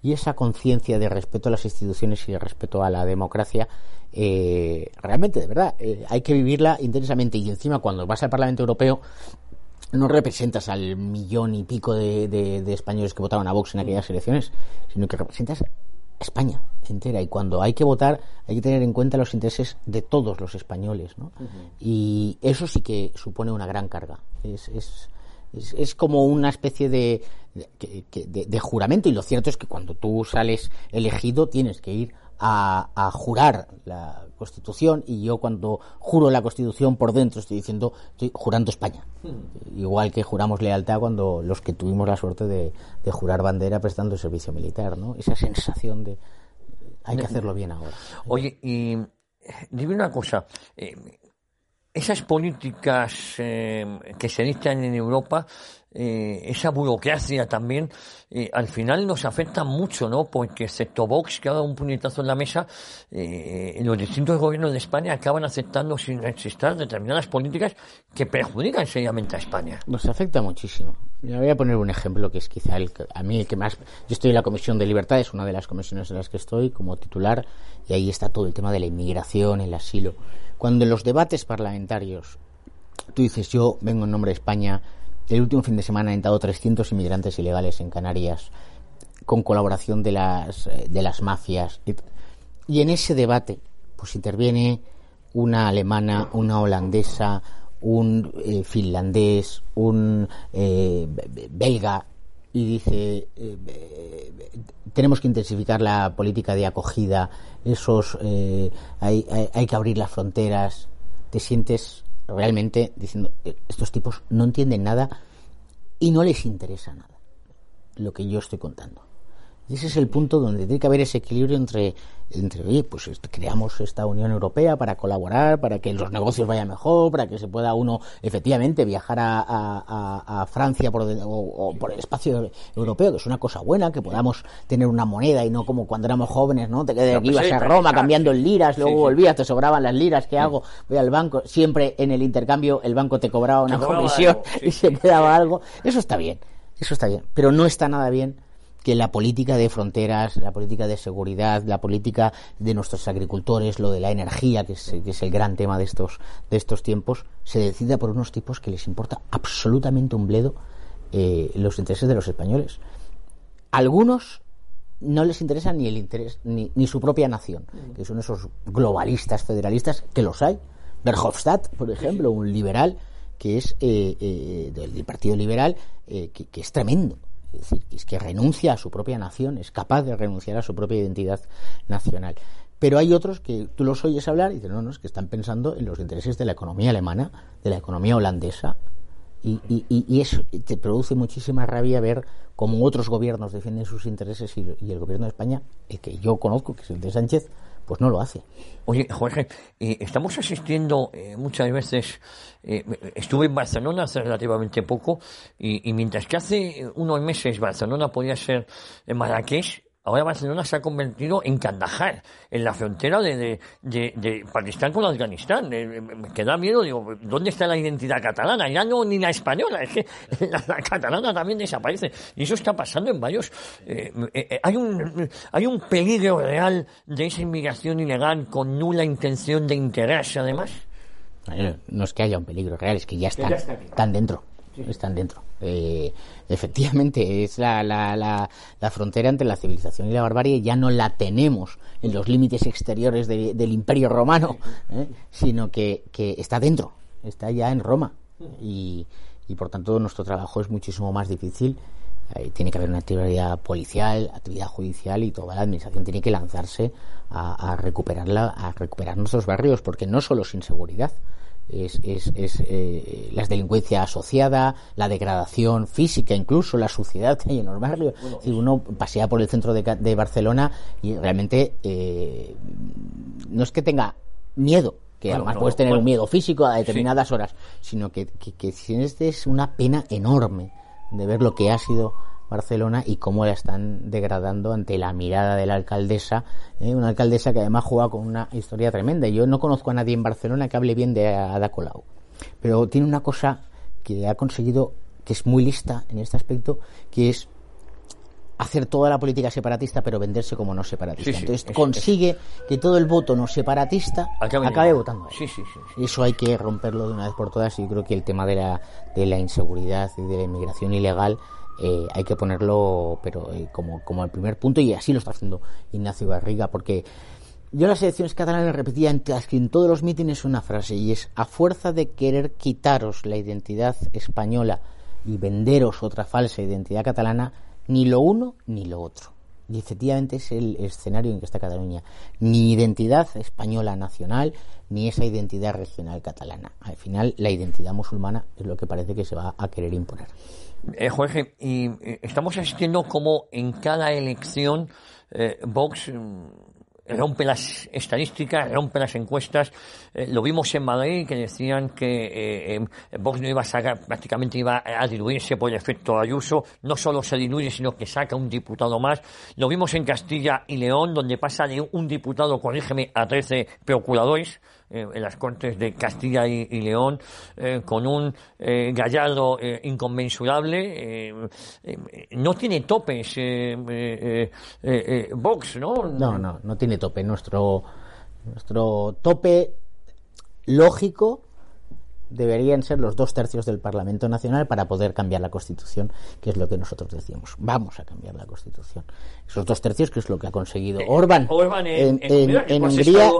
Y esa conciencia de respeto a las instituciones y de respeto a la democracia, eh, realmente, de verdad, eh, hay que vivirla intensamente. Y encima, cuando vas al Parlamento Europeo, no representas al millón y pico de, españoles que votaban a Vox en aquellas elecciones, sino que representas a España entera. Y cuando hay que votar, hay que tener en cuenta los intereses de todos los españoles. ¿no? Y eso sí que supone una gran carga. Es, es, es, como una especie de, de, juramento. Y lo cierto es que cuando tú sales elegido, tienes que ir a, jurar la Constitución y yo cuando juro la Constitución por dentro estoy diciendo, estoy jurando España. Hmm. Igual que juramos lealtad cuando los que tuvimos la suerte de, jurar bandera prestando servicio militar, ¿no? Esa sensación de hay que hacerlo bien ahora. Oye, y dime una cosa, eh, esas políticas eh, que se dictan en Europa, eh, esa burocracia también, eh, al final nos afecta mucho, ¿no? Porque excepto Vox, que ha dado un puñetazo en la mesa, eh, los distintos gobiernos de España acaban aceptando sin existir determinadas políticas que perjudican seriamente a España. Nos afecta muchísimo. Le voy a poner un ejemplo que es quizá el, a mí el que más... Yo estoy en la Comisión de Libertad, es una de las comisiones en las que estoy como titular, y ahí está todo el tema de la inmigración, el asilo. Cuando en los debates parlamentarios tú dices, yo vengo en nombre de España, el último fin de semana han entrado 300 inmigrantes ilegales en Canarias con colaboración de las, eh, de las mafias. Y en ese debate, pues interviene una alemana, una holandesa, un eh, finlandés, un eh, belga, y dice tenemos que intensificar la política de acogida, esos hay, hay, hay que abrir las fronteras. Te sientes realmente diciendo, eh, estos tipos no entienden nada y no les interesa nada lo que yo estoy contando. Y ese es el punto donde tiene que haber ese equilibrio entre, entre oye, pues creamos esta Unión Europea para colaborar, para que los negocios vayan mejor, para que se pueda uno efectivamente viajar a, a, a Francia por, o, por el espacio europeo, que es una cosa buena, que podamos tener una moneda y no como cuando éramos jóvenes, ¿no? Te quedas aquí, ibas a Roma cambiando en liras, luego volvías, te sobraban las liras, ¿qué hago? Voy al banco, siempre en el intercambio el banco te cobraba una comisión y se quedaba algo. Eso está bien, eso está bien, pero no está nada bien que la política de fronteras, la política de seguridad, la política de nuestros agricultores, lo de la energía, que es, que es, el gran tema de estos, de estos tiempos, se decida por unos tipos que les importa absolutamente un bledo eh, los intereses de los españoles. Algunos no les interesa ni el interés, ni, ni su propia nación, que son esos globalistas federalistas, que los hay. Verhofstadt, por ejemplo, un liberal que es eh, eh, del, Partido Liberal, que, que es tremendo es decir, es que renuncia a su propia nación, es capaz de renunciar a su propia identidad nacional. Pero hay otros que tú los oyes hablar y dicen, no, no, es que están pensando en los intereses de la economía alemana, de la economía holandesa, y, eso te produce muchísima rabia ver cómo otros gobiernos defienden sus intereses y, y, el gobierno de España, el que yo conozco, que es el de Sánchez, pues no lo hace. Oye, Jorge, eh, estamos asistiendo eh, muchas veces, eh, estuve en Barcelona hace relativamente poco, y, y, mientras que hace unos meses Barcelona podía ser Marrakech, ahora Barcelona se ha convertido en Kandahar, en la frontera de, de, de, de Pakistán con Afganistán. me queda miedo, digo, ¿dónde está la identidad catalana? Ya no ni la española, es que la, la catalana también desaparece. Y eso está pasando en varios... Eh, eh, hay, un, hay un peligro real de esa inmigración ilegal con nula intención de interés, además. No es que haya un peligro real, es que ya están, ya está están dentro están dentro. Eh, efectivamente, es la, la, la, la, frontera entre la civilización y la barbarie, ya no la tenemos en los límites exteriores de, del imperio romano, ¿eh? sino que, que, está dentro, está ya en Roma. Y, y por tanto nuestro trabajo es muchísimo más difícil. Eh, tiene que haber una actividad policial, actividad judicial y toda la administración tiene que lanzarse a, a recuperarla, a recuperar nuestros barrios, porque no solo es inseguridad, es, es, es eh, la delincuencia asociada, la degradación física, incluso la suciedad que hay en los barrios. Bueno, si uno pasea por el centro de, de Barcelona y realmente eh, no es que tenga miedo, que bueno, además no, puedes tener bueno, un miedo físico a determinadas sí. horas, sino que, que, que es una pena enorme de ver lo que ha sido Barcelona y cómo la están degradando ante la mirada de la alcaldesa, ¿eh? una alcaldesa que además juega con una historia tremenda. Yo no conozco a nadie en Barcelona que hable bien de Ada Colau, pero tiene una cosa que ha conseguido, que es muy lista en este aspecto, que es hacer toda la política separatista pero venderse como no separatista. Sí, sí, Entonces es, consigue es, que todo el voto no separatista acabe, acabe votando. Sí, Eso hay que romperlo de una vez por todas y creo que el tema de la, de la inseguridad y de la inmigración ilegal eh, hay que ponerlo pero eh, como, como el primer punto y así lo está haciendo Ignacio Garriga porque yo las elecciones catalanas repetía en, en todos los mítines una frase y es a fuerza de querer quitaros la identidad española y venderos otra falsa identidad catalana ni lo uno ni lo otro y efectivamente es el escenario en que está Cataluña. Ni identidad española nacional ni esa identidad regional catalana al final la identidad musulmana es lo que parece que se va a querer imponer eh, Jorge, y eh, estamos asistiendo como en cada elección eh, Vox rompe las estadísticas, rompe las encuestas. Eh, lo vimos en Madrid que decían que eh, Vox no iba a sacar, prácticamente iba a diluirse por el efecto Ayuso. No solo se diluye, sino que saca un diputado más. Lo vimos en Castilla y León, donde pasa de un diputado, corrígeme, a 13 procuradores. Eh, en las Cortes de Castilla y, León, eh, con un eh, Gallardo inconmensurable. no tiene topes Vox, ¿no? No, no, no tiene tope. Nuestro, nuestro tope lógico deberían ser los dos tercios del Parlamento Nacional para poder cambiar la Constitución, que es lo que nosotros decíamos. Vamos a cambiar la Constitución. Esos dos tercios, que es lo que ha conseguido Orban, en, Hungría,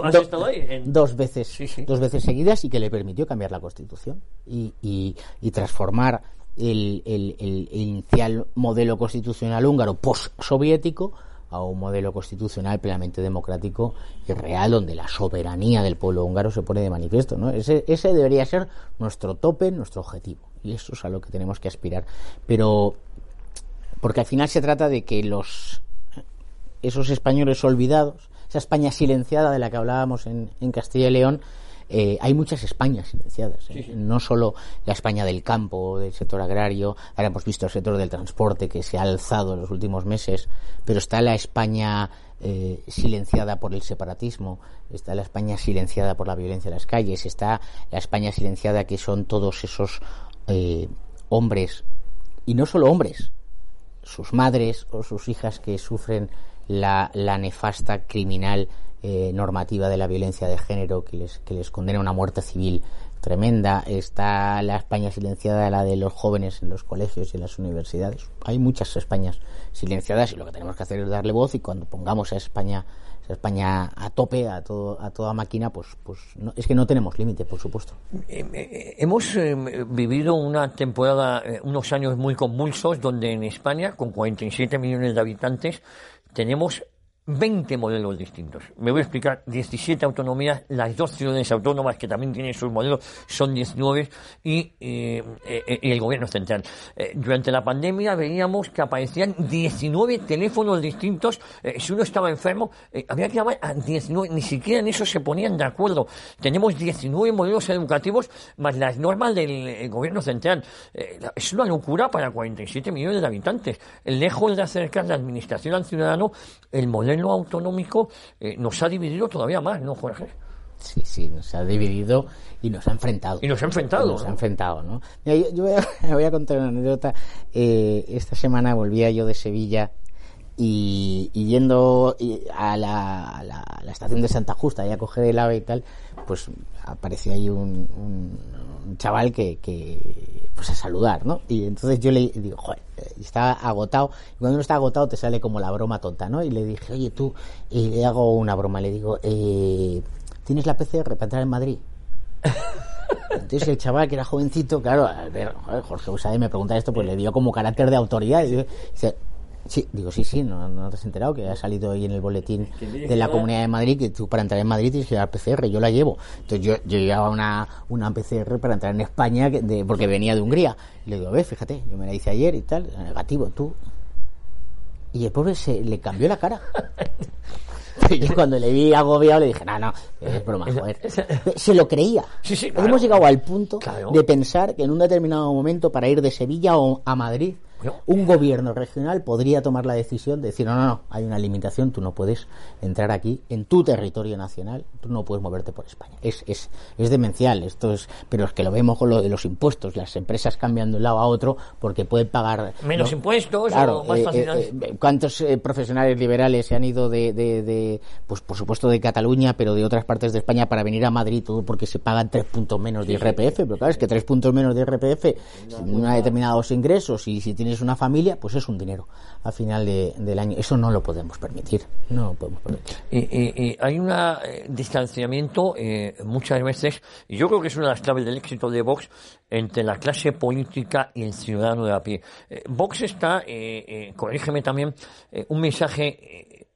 dos veces, dos veces seguidas y que le permitió cambiar la Constitución y, y, transformar el, el, el, inicial modelo constitucional húngaro post-soviético a un modelo constitucional plenamente democrático y real, donde la soberanía del pueblo húngaro se pone de manifiesto. ¿no? Ese, ese debería ser nuestro tope, nuestro objetivo. Y eso es a lo que tenemos que aspirar. Pero, porque al final se trata de que los esos españoles olvidados, esa España silenciada de la que hablábamos en, en Castilla y León, eh, hay muchas Españas silenciadas. ¿eh? No solo la España del campo, del sector agrario, ahora hemos visto el sector del transporte que se ha alzado en los últimos meses, pero está la España eh, silenciada por el separatismo, está la España silenciada por la violencia en las calles, está la España silenciada que son todos esos hombres, y no solo hombres, sus madres o sus hijas que sufren la, la nefasta criminal eh, normativa de la violencia de género que les, que les condena a una muerte civil tremenda. Está la España silenciada, la de los jóvenes en los colegios y en las universidades. Hay muchas Españas silenciadas y lo que tenemos que hacer es darle voz y cuando pongamos a España a España a tope, a todo, a toda máquina, pues, pues es que no tenemos límite, por supuesto. Eh, eh, hemos vivido una temporada, unos años muy convulsos, donde en España, con 47 millones de habitantes, tenemos 20 modelos distintos. Me voy a explicar, 17 autonomías, las dos ciudades autónomas que también tienen sus modelos son 19 y, eh, eh, y el gobierno central. Eh, durante la pandemia veíamos que aparecían 19 teléfonos distintos. si uno estaba enfermo, había que llamar a 19, ni siquiera en eso se ponían de acuerdo. Tenemos 19 modelos educativos más las normas del gobierno central. es una locura para 47 millones de habitantes. Lejos de acercar la administración al ciudadano, el modelo lo autonómico eh, nos ha dividido todavía más, ¿no, Jorge? Sí, sí, nos ha dividido y nos ha enfrentado. Y nos ha enfrentado. Nos ha enfrentado, ¿no? yo, voy, a, contar una anécdota. Eh, esta semana volvía yo de Sevilla y, yendo a la, a, la, estación de Santa Justa y a coger el ave y tal, pues apareció ahí un, un, chaval que, que, pues a saludar, ¿no? Y entonces yo le digo, joder, estaba agotado. Y cuando uno está agotado te sale como la broma tonta, ¿no? Y le dije, oye, tú, y le hago una broma, le digo, eh, ¿tienes la PCR para entrar en Madrid? Entonces el chaval que era jovencito, claro, a ver, Jorge Usade me pregunta esto, pues le dio como carácter de autoridad. Y dice, Sí, digo, sí, sí, no, no te has enterado que ha salido ahí en el boletín de la Comunidad de Madrid que tú para entrar en Madrid tienes que llevar PCR, yo la llevo. Entonces yo, yo llevaba una, una PCR para entrar en España de, porque venía de Hungría. Y le digo, a ver, fíjate, yo me la hice ayer y tal, negativo, tú. Y el pobre se le cambió la cara. Y cuando le vi agobiado le dije, no, no, es broma, joder. Se lo creía. Hemos llegado al punto de pensar que en un determinado momento para ir de Sevilla o a Madrid un gobierno regional podría tomar la decisión de decir, no, no, no, hay una limitación, tú no puedes entrar aquí en tu territorio nacional, tú no puedes moverte por España. Es, es, es demencial, esto es, pero es que lo vemos con lo de los impuestos, las empresas cambian de un lado a otro porque pueden pagar... Menos impuestos o más eh, eh, eh, ¿Cuántos profesionales liberales se han ido de, de, pues por supuesto de Cataluña, pero de otras partes de España para venir a Madrid, todo porque se pagan tres puntos menos de IRPF? Pero claro, es que tres puntos menos de IRPF, hay determinados ingresos y si tienes es una familia, pues es un dinero al final del año. Eso no lo podemos permitir. No lo podemos permitir. Hay un eh, distanciamiento eh, muchas veces, y yo creo que es una de las claves del éxito de Vox, entre la clase política y el ciudadano de a pie. Eh, Vox está, corrígeme también, un mensaje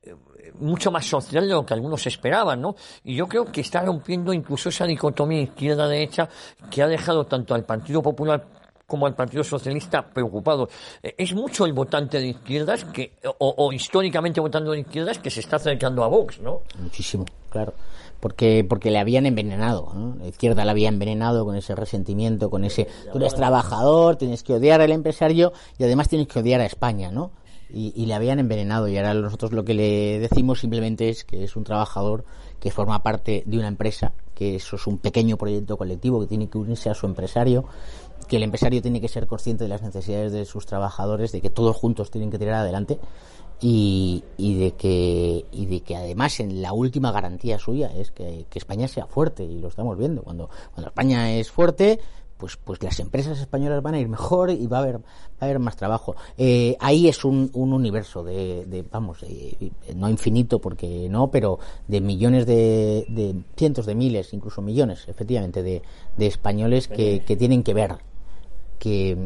mucho más social de lo que algunos esperaban, ¿no? Y yo creo que está rompiendo incluso esa dicotomía izquierda-derecha que ha dejado tanto al Partido Popular como al Partido Socialista preocupado. Eh, es mucho el votante de izquierdas que, o, históricamente votando de izquierdas que se está acercando a Vox, ¿no? Muchísimo, claro. Porque, porque le habían envenenado, ¿no? La izquierda la había envenenado con ese resentimiento, con ese, tú eres trabajador, tienes que odiar al empresario y además tienes que odiar a España, ¿no? Y, le habían envenenado y ahora nosotros lo que le decimos simplemente es que es un trabajador que forma parte de una empresa, que eso es un pequeño proyecto colectivo que tiene que unirse a su empresario que el empresario tiene que ser consciente de las necesidades de sus trabajadores, de que todos juntos tienen que tirar adelante y, de que y de que además en la última garantía suya es que, España sea fuerte y lo estamos viendo. Cuando cuando España es fuerte pues pues las empresas españolas van a ir mejor y va a haber va a haber más trabajo. Eh, ahí es un, un universo de, vamos eh, no infinito porque no pero de millones de, de, cientos de miles incluso millones efectivamente de, de españoles que, que tienen que ver que,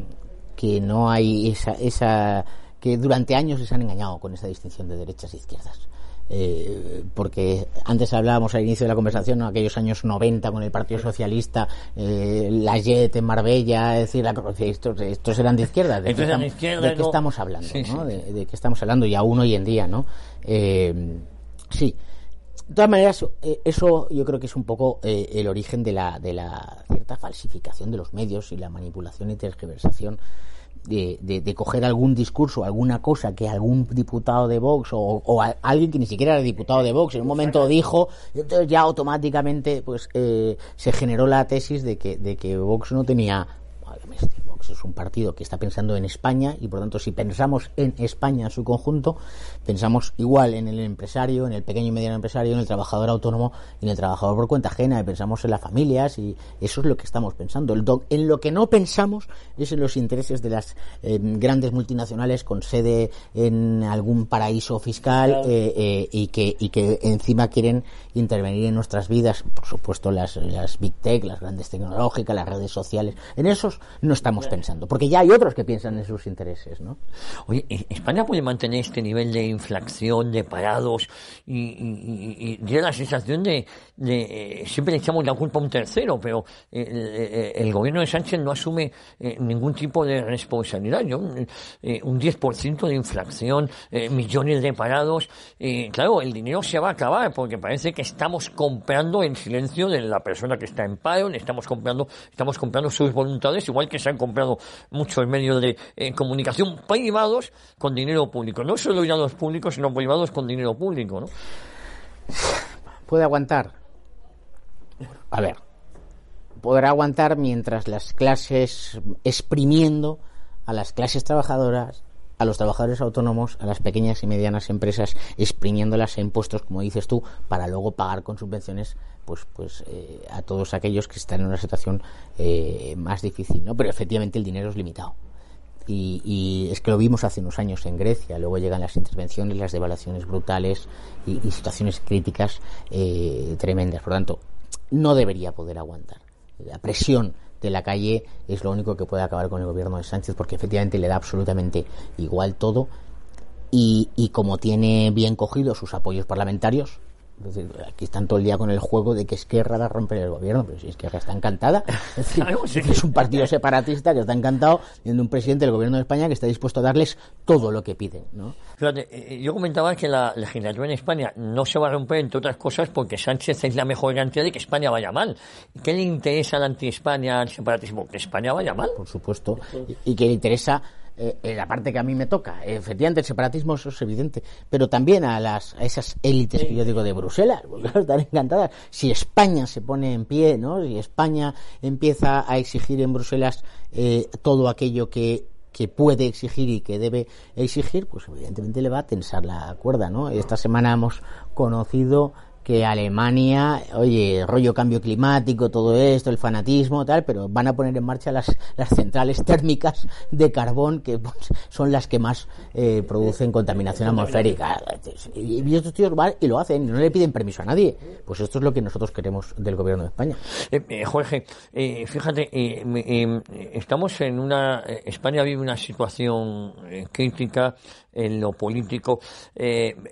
que no hay esa, esa que durante años les han engañado con esa distinción de derechas e izquierdas. Eh, porque antes hablábamos al inicio de la conversación, ¿no? aquellos años 90 con el Partido Socialista, eh, la JET en Marbella, es decir, la, estos, estos eran de izquierda. ¿De, qué, estamos, de qué estamos hablando? ¿no? De, qué estamos hablando y aún hoy en día, ¿no? Eh, sí. De todas maneras, eh, eso yo creo que es un poco eh, el origen de la, de la cierta falsificación de los medios y la manipulación y tergiversación de, de, coger algún discurso, alguna cosa que algún diputado de Vox o, alguien que ni siquiera era diputado de Vox en un momento dijo, entonces ya automáticamente pues eh, se generó la tesis de que, de que Vox no tenía es un partido que está pensando en España y por tanto si pensamos en España en su conjunto, pensamos igual en el empresario, en el pequeño y mediano empresario, en el trabajador autónomo y en el trabajador por cuenta ajena, y pensamos en las familias y eso es lo que estamos pensando. en lo que no pensamos es en los intereses de las eh, grandes multinacionales con sede en algún paraíso fiscal eh, eh, y, que, y que encima quieren intervenir en nuestras vidas, por supuesto las, las big tech, las grandes tecnológicas, las redes sociales. En esos no estamos pensando porque ya hay otros que piensan en sus intereses, ¿no? Oye, ¿España puede mantener este nivel de inflación, de parados y, y, la sensación de, de, eh, siempre le echamos la culpa a un tercero, pero eh, eh, el, gobierno de Sánchez no asume ningún tipo de responsabilidad. Yo, un 10% de inflación, millones de parados, claro, el dinero se va a acabar porque parece que estamos comprando en silencio de la persona que está en paro, estamos comprando, estamos comprando sus voluntades, igual que se han comprado muchos medios de comunicación privados con dinero público. No solo los públicos, sino privados con dinero público, ¿no? ¿Puede aguantar? A ver, podrá aguantar mientras las clases exprimiendo a las clases trabajadoras, a los trabajadores autónomos, a las pequeñas y medianas empresas, exprimiéndolas a impuestos, como dices tú, para luego pagar con subvenciones pues, pues eh, a todos aquellos que están en una situación eh, más difícil, ¿no? Pero efectivamente el dinero es limitado. Y, es que lo vimos hace unos años en Grecia, luego llegan las intervenciones, las devaluaciones brutales y, situaciones críticas eh, tremendas. Por lo tanto, no debería poder aguantar. La presión de la calle es lo único que puede acabar con el gobierno de Sánchez porque efectivamente le da absolutamente igual todo. Y, y como tiene bien cogido sus apoyos parlamentarios, aquí están todo el día con el juego de que Esquerra va a romper el gobierno, pero si Esquerra está encantada, es, un partido separatista que está encantado viendo un presidente del gobierno de España que está dispuesto a darles todo lo que piden. ¿no? Fíjate, eh, yo comentaba que la legislatura en España no se va a romper, entre otras cosas, porque Sánchez es la mejor garantía de que España vaya mal. ¿Qué le interesa al anti-España, al separatismo? Que España vaya mal. Por supuesto. Y, y que le interesa eh, la parte que a mí me toca. Efectivamente, el separatismo eso es evidente, pero también a las a esas élites que yo digo de Bruselas, porque están encantadas. Si España se pone en pie, ¿no? Si España empieza a exigir en Bruselas eh, todo aquello que que puede exigir y que debe exigir, pues evidentemente le va a tensar la cuerda, ¿no? Esta semana hemos conocido que Alemania, oye, rollo cambio climático, todo esto, el fanatismo, tal, pero van a poner en marcha las, centrales térmicas de carbón que pues, son las que más eh, producen contaminación atmosférica. Y, estos tíos van y lo hacen, y no le piden permiso a nadie. Pues esto es lo que nosotros queremos del gobierno de España. Eh, eh, Jorge, fíjate, estamos en una. España vive una situación crítica en lo político.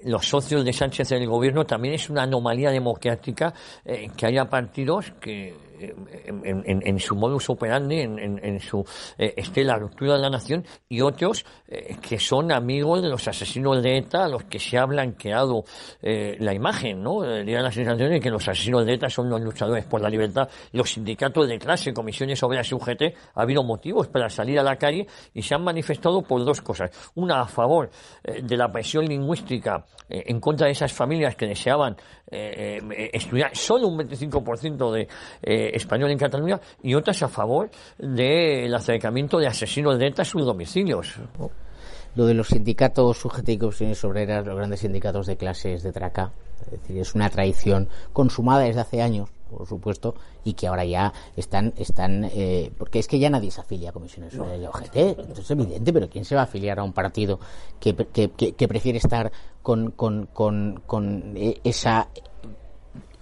los socios de Sánchez en el gobierno también es una anomalía democrática eh, que haya partidos que en, su modus operandi, en, su estela ruptura de la nación, y otros que son amigos de los asesinos de ETA, a los que se ha blanqueado la imagen, ¿no? Le la sensación de que los asesinos de ETA son los luchadores por la libertad. Los sindicatos de clase, comisiones obreras y UGT, ha habido motivos para salir a la calle y se han manifestado por dos cosas. Una a favor de la presión lingüística en contra de esas familias que deseaban eh, eh, estudiar solo un 25% de eh, español en Cataluña y otras a favor del acercamiento de asesinos de ETA a sus domicilios. Lo de los sindicatos sujetos y comisiones obreras, los grandes sindicatos de clases de Traca, es decir, es una tradición consumada desde hace años por supuesto, y que ahora ya están, están eh, porque es que ya nadie se afilia a comisiones sobre el OGT, entonces es evidente, pero ¿quién se va a afiliar a un partido que, que, prefiere estar con, con, con, con, esa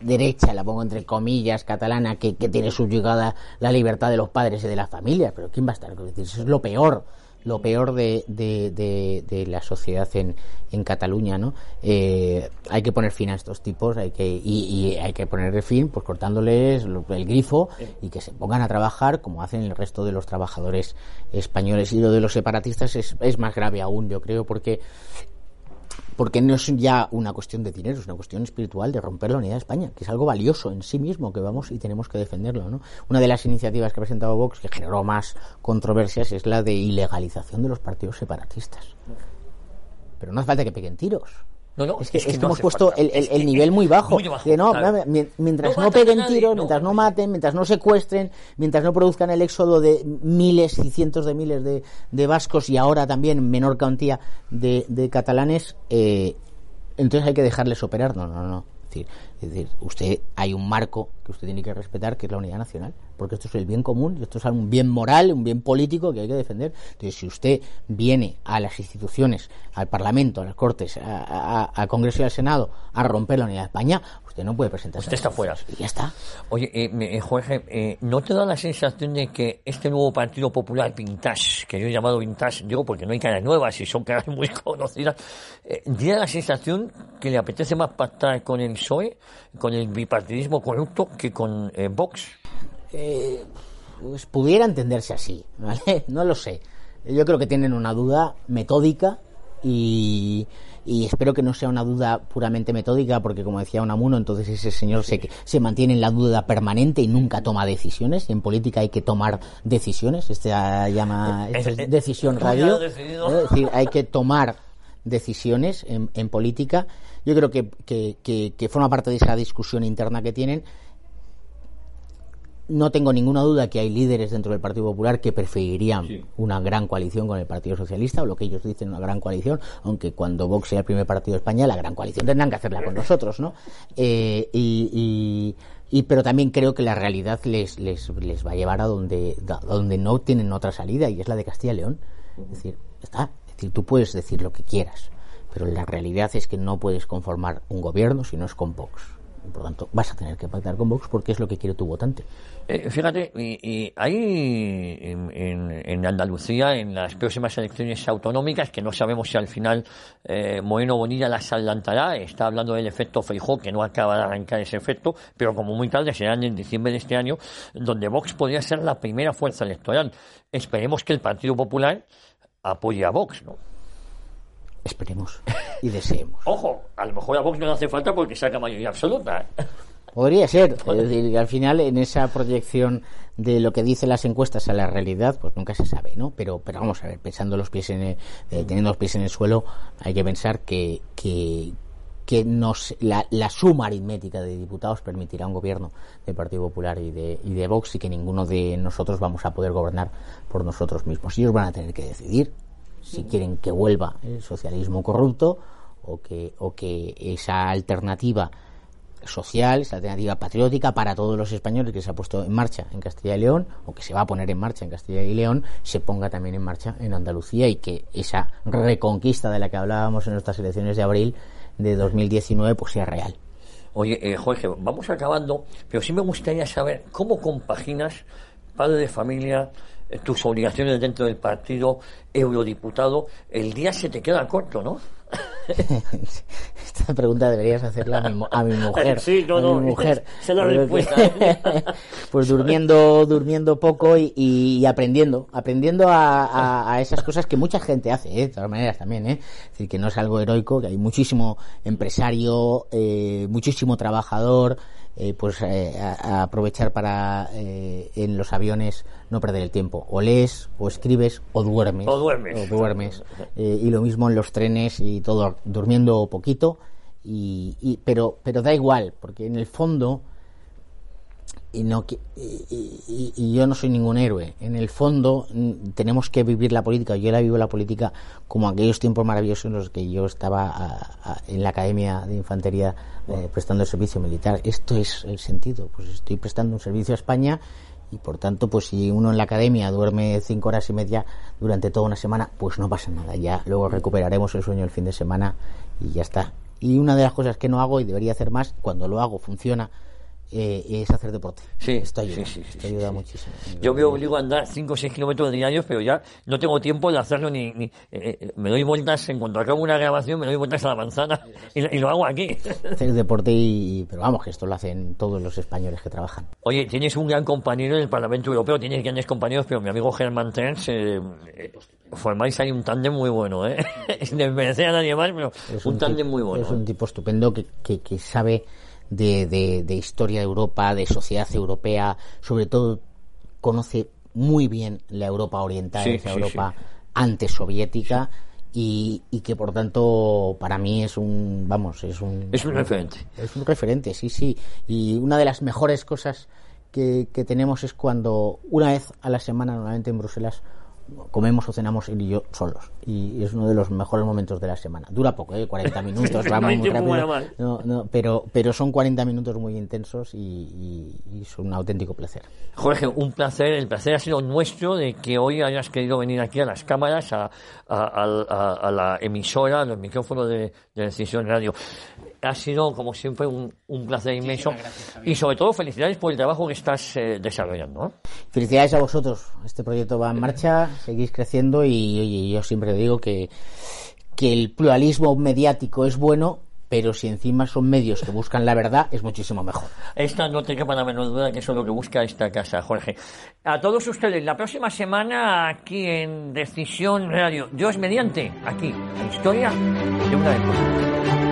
derecha, la pongo entre comillas, catalana, que, que tiene subyugada la libertad de los padres y de las familias? Pero ¿quién va a estar? Eso es lo peor lo peor de, de, la sociedad en, en Cataluña, ¿no? Eh, hay que poner fin a estos tipos, hay que y, hay que ponerle fin, pues cortándoles el grifo y que se pongan a trabajar como hacen el resto de los trabajadores españoles. Y lo de los separatistas es, es más grave aún, yo creo, porque porque no es ya una cuestión de dinero, es una cuestión espiritual de romper la unidad de España, que es algo valioso en sí mismo, que vamos y tenemos que defenderlo. ¿no? Una de las iniciativas que ha presentado Vox, que generó más controversias, es la de ilegalización de los partidos separatistas. Pero no hace falta que peguen tiros. No, no, es que, hemos puesto el, nivel muy bajo. mientras no, peguen tiros, mientras no maten, mientras no secuestren, mientras no produzcan el éxodo de miles y cientos de miles de, vascos y ahora también menor cantidad de, catalanes, eh, entonces hay que dejarles operar. No, no, no. Es decir, usted hay un marco que usted tiene que respetar, que es la unidad nacional, porque esto es el bien común, esto es un bien moral, un bien político que hay que defender. Entonces, si usted viene a las instituciones, al Parlamento, a las Cortes, al Congreso y al Senado a romper la unidad de España, usted no puede presentarse. Usted está fuera. Y ya está. Oye, eh, eh, Jorge, eh, ¿no te da la sensación de que este nuevo Partido Popular Vintage, que yo he llamado Vintage, digo porque no hay caras nuevas y son caras muy conocidas, eh, tiene la sensación que le apetece más pactar con el PSOE, con el bipartidismo corrupto, que con eh, Vox? Pues pudiera entenderse así, ¿vale? No lo sé. Yo creo que tienen una duda metódica y, espero que no sea una duda puramente metódica porque como decía Unamuno entonces ese señor se, se mantiene en la duda permanente y nunca toma decisiones y en política hay que tomar decisiones este llama este decisión radio es decir hay que tomar decisiones en, en política yo creo que, que, forma parte de esa discusión interna que tienen. No tengo ninguna duda que hay líderes dentro del Partido Popular que preferirían una gran coalición con el Partido Socialista, o lo que ellos dicen una gran coalición, aunque cuando Vox sea el primer partido de España, la gran coalición tendrán que hacerla con nosotros, ¿no? Eh, y, y, pero también creo que la realidad les, les, les va a llevar a donde, a donde no tienen otra salida, y es la de Castilla y León. Es decir, está. Es decir, tú puedes decir lo que quieras, pero la realidad es que no puedes conformar un gobierno si no es con Vox. Por lo tanto, vas a tener que pactar con Vox porque es lo que quiere tu votante. Eh, fíjate, y, hay en, Andalucía, en las próximas elecciones autonómicas, que no sabemos si al final eh, Moreno Bonilla las adelantará, está hablando del efecto Feijó, que no acaba de arrancar ese efecto, pero como muy tarde serán en diciembre de este año, donde Vox podría ser la primera fuerza electoral. Esperemos que el Partido Popular apoye a Vox, ¿no? Esperemos y deseemos. Ojo, a lo mejor a Vox no le hace falta porque saca mayoría absoluta. Podría ser. Es decir, al final en esa proyección de lo que dicen las encuestas a la realidad, pues nunca se sabe, ¿no? Pero, pero vamos a ver, pensando los pies en eh, teniendo los pies en el suelo, hay que pensar que, que, que nos, la, la, suma aritmética de diputados permitirá un gobierno del Partido Popular y de, y de Vox y que ninguno de nosotros vamos a poder gobernar por nosotros mismos. Ellos van a tener que decidir si quieren que vuelva el socialismo corrupto o que, o que esa alternativa social, esa alternativa patriótica para todos los españoles que se ha puesto en marcha en Castilla y León o que se va a poner en marcha en Castilla y León se ponga también en marcha en Andalucía y que esa reconquista de la que hablábamos en nuestras elecciones de abril de 2019 pues sea real. Oye, eh, Jorge, vamos acabando, pero sí me gustaría saber cómo compaginas padre de familia, tus obligaciones dentro del partido, eurodiputado, el día se te queda corto, ¿no? Esta pregunta deberías hacerla a mi, a mi mujer. Sí, no, a no, mi mujer. es la respuesta. pues durmiendo, durmiendo poco y, y aprendiendo, aprendiendo a, a- a esas cosas que mucha gente hace, ¿eh? de todas maneras también, ¿eh? Es decir, que no es algo heroico, que hay muchísimo empresario, eh, muchísimo trabajador, eh, pues eh, a, a aprovechar para eh, en los aviones no perder el tiempo. O lees, o escribes, o duermes. O duermes. O duermes. Eh, y lo mismo en los trenes y todo, durmiendo poquito. Y, y- pero, pero da igual, porque en el fondo y no y, y- yo no soy ningún héroe en el fondo tenemos que vivir la política yo la vivo la política como aquellos tiempos maravillosos en los que yo estaba a- a- en la academia de infantería eh, prestando el servicio militar esto es el sentido pues estoy prestando un servicio a España y por tanto pues si uno en la academia duerme cinco horas y media durante toda una semana pues no pasa nada. Ya luego recuperaremos el sueño el fin de semana y ya está. Y una de las cosas que no hago y debería hacer más cuando lo hago funciona eh, es hacer deporte. Sí, esto ayuda, sí, sí, esto ayuda muchísimo. Yo me obligo a andar 5 o 6 kilómetros diarios, pero ya no tengo tiempo de hacerlo ni... ni- eh, eh, me doy vueltas, en cuanto acabo una grabación, me doy vueltas a la manzana y, y lo hago aquí. Hacer deporte y, pero vamos, que esto lo hacen todos los españoles que trabajan. Oye, tienes un gran compañero en el Parlamento Europeo, tienes grandes compañeros, pero mi amigo Germán Terns, eh, eh, formáis ahí un tándem muy bueno, ¿eh? Sin desmerecer a nadie más, pero Es un tándem tipo- muy bueno. Es un tipo estupendo que, que, que sabe de, de, de historia de Europa, de sociedad europea, sobre todo conoce muy bien la Europa oriental, Sí, esa sí, Europa antes soviética. Y, y que por tanto para mí es un vamos es un Es un referente. Es un referente, sí, sí. Y una de las mejores cosas que, que tenemos es cuando una vez a la semana, normalmente en Bruselas, comemos o cenamos él y yo solos. Y es uno de los mejores momentos de la semana. Dura poco, ¿eh? 40 minutos, vamos muy rápido. No, no, pero, pero son 40 minutos muy intensos y, y- y es un auténtico placer. Jorge, un placer. El placer ha sido nuestro de que hoy hayas querido venir aquí a las cámaras, a, a- a- a- a la emisora, a los micrófonos de, de Decisión Radio. Ha sido, como siempre, un, un placer inmenso. Y sobre todo, felicidades por el trabajo que estás eh, desarrollando. ¿eh? Felicidades a vosotros. Este proyecto va en marcha, seguís creciendo y, oye, yo siempre digo que, que el pluralismo mediático es bueno, pero si encima son medios que buscan la verdad, es muchísimo mejor. Esta no te quepa la menor duda que eso es lo que busca esta casa, Jorge. A todos ustedes, la próxima semana aquí en Decisión Radio, Dios mediante, aquí, en Historia de una época.